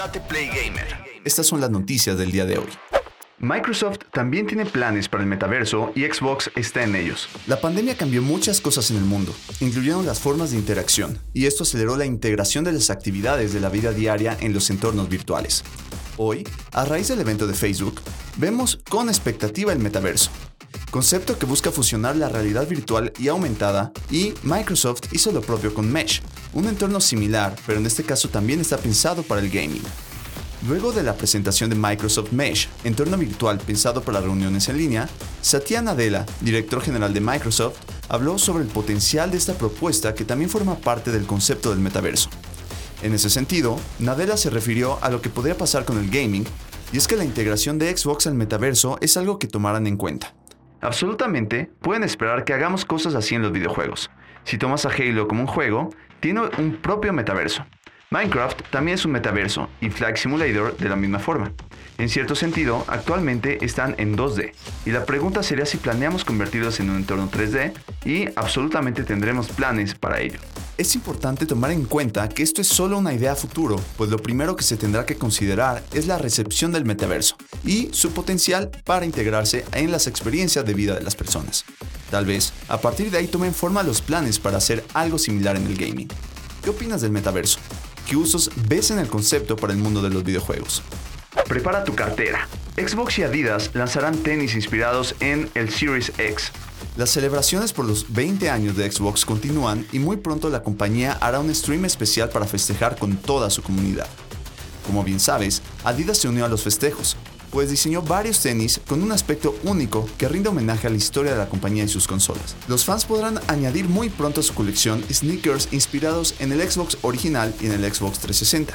Date Play Gamer. Estas son las noticias del día de hoy. Microsoft también tiene planes para el metaverso y Xbox está en ellos. La pandemia cambió muchas cosas en el mundo, incluyendo las formas de interacción, y esto aceleró la integración de las actividades de la vida diaria en los entornos virtuales. Hoy, a raíz del evento de Facebook, vemos con expectativa el metaverso, concepto que busca fusionar la realidad virtual y aumentada, y Microsoft hizo lo propio con Mesh, un entorno similar, pero en este caso también está pensado para el gaming. Luego de la presentación de Microsoft Mesh, entorno virtual pensado para reuniones en línea, Satya Nadella, director general de Microsoft, habló sobre el potencial de esta propuesta que también forma parte del concepto del metaverso. En ese sentido, Nadella se refirió a lo que podría pasar con el gaming, y es que la integración de Xbox al metaverso es algo que tomarán en cuenta. Absolutamente, pueden esperar que hagamos cosas así en los videojuegos. Si tomas a Halo como un juego, tiene un propio metaverso. Minecraft también es un metaverso y Flag Simulator de la misma forma. En cierto sentido, actualmente están en 2D y la pregunta sería si planeamos convertirlos en un entorno 3D y absolutamente tendremos planes para ello. Es importante tomar en cuenta que esto es solo una idea futuro, pues lo primero que se tendrá que considerar es la recepción del metaverso y su potencial para integrarse en las experiencias de vida de las personas. Tal vez, a partir de ahí tomen forma los planes para hacer algo similar en el gaming. ¿Qué opinas del metaverso? ¿Qué usos ves en el concepto para el mundo de los videojuegos? Prepara tu cartera. Xbox y Adidas lanzarán tenis inspirados en el Series X. Las celebraciones por los 20 años de Xbox continúan y muy pronto la compañía hará un stream especial para festejar con toda su comunidad. Como bien sabes, Adidas se unió a los festejos, pues diseñó varios tenis con un aspecto único que rinde homenaje a la historia de la compañía y sus consolas. Los fans podrán añadir muy pronto a su colección sneakers inspirados en el Xbox original y en el Xbox 360.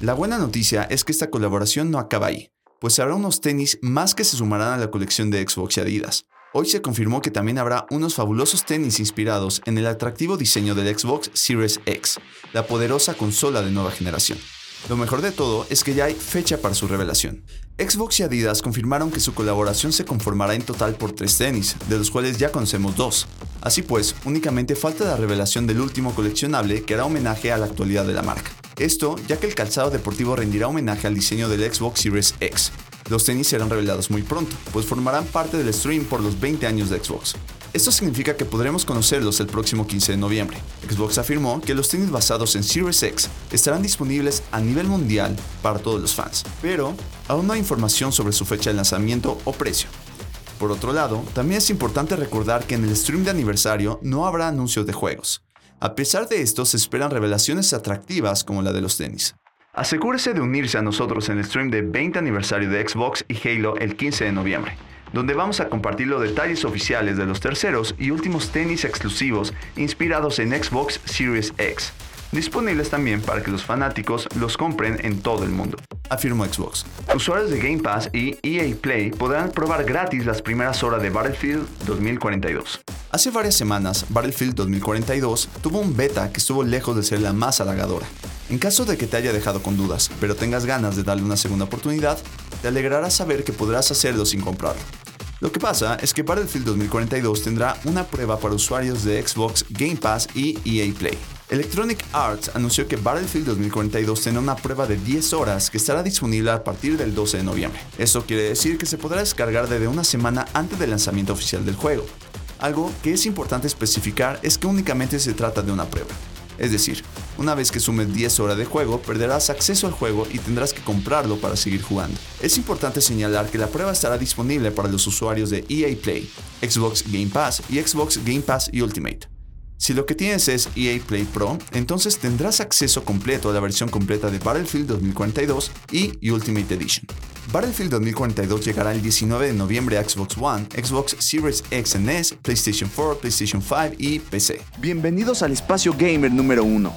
La buena noticia es que esta colaboración no acaba ahí, pues habrá unos tenis más que se sumarán a la colección de Xbox y Adidas. Hoy se confirmó que también habrá unos fabulosos tenis inspirados en el atractivo diseño del Xbox Series X, la poderosa consola de nueva generación. Lo mejor de todo es que ya hay fecha para su revelación. Xbox y Adidas confirmaron que su colaboración se conformará en total por tres tenis, de los cuales ya conocemos dos. Así pues, únicamente falta la revelación del último coleccionable que hará homenaje a la actualidad de la marca. Esto ya que el calzado deportivo rendirá homenaje al diseño del Xbox Series X. Los tenis serán revelados muy pronto, pues formarán parte del stream por los 20 años de Xbox. Esto significa que podremos conocerlos el próximo 15 de noviembre. Xbox afirmó que los tenis basados en Series X estarán disponibles a nivel mundial para todos los fans, pero aún no hay información sobre su fecha de lanzamiento o precio. Por otro lado, también es importante recordar que en el stream de aniversario no habrá anuncios de juegos. A pesar de esto, se esperan revelaciones atractivas como la de los tenis. Asegúrese de unirse a nosotros en el stream de 20 aniversario de Xbox y Halo el 15 de noviembre donde vamos a compartir los detalles oficiales de los terceros y últimos tenis exclusivos inspirados en Xbox Series X, disponibles también para que los fanáticos los compren en todo el mundo. Afirmó Xbox. Usuarios de Game Pass y EA Play podrán probar gratis las primeras horas de Battlefield 2042. Hace varias semanas, Battlefield 2042 tuvo un beta que estuvo lejos de ser la más halagadora. En caso de que te haya dejado con dudas, pero tengas ganas de darle una segunda oportunidad, te alegrará saber que podrás hacerlo sin comprarlo. Lo que pasa es que Battlefield 2042 tendrá una prueba para usuarios de Xbox, Game Pass y EA Play. Electronic Arts anunció que Battlefield 2042 tendrá una prueba de 10 horas que estará disponible a partir del 12 de noviembre. Eso quiere decir que se podrá descargar desde una semana antes del lanzamiento oficial del juego. Algo que es importante especificar es que únicamente se trata de una prueba. Es decir, una vez que sumes 10 horas de juego, perderás acceso al juego y tendrás que comprarlo para seguir jugando. Es importante señalar que la prueba estará disponible para los usuarios de EA Play, Xbox Game Pass y Xbox Game Pass Ultimate. Si lo que tienes es EA Play Pro, entonces tendrás acceso completo a la versión completa de Battlefield 2042 y Ultimate Edition. Battlefield 2042 llegará el 19 de noviembre a Xbox One, Xbox Series X and S, PlayStation 4, PlayStation 5 y PC. Bienvenidos al Espacio Gamer número 1,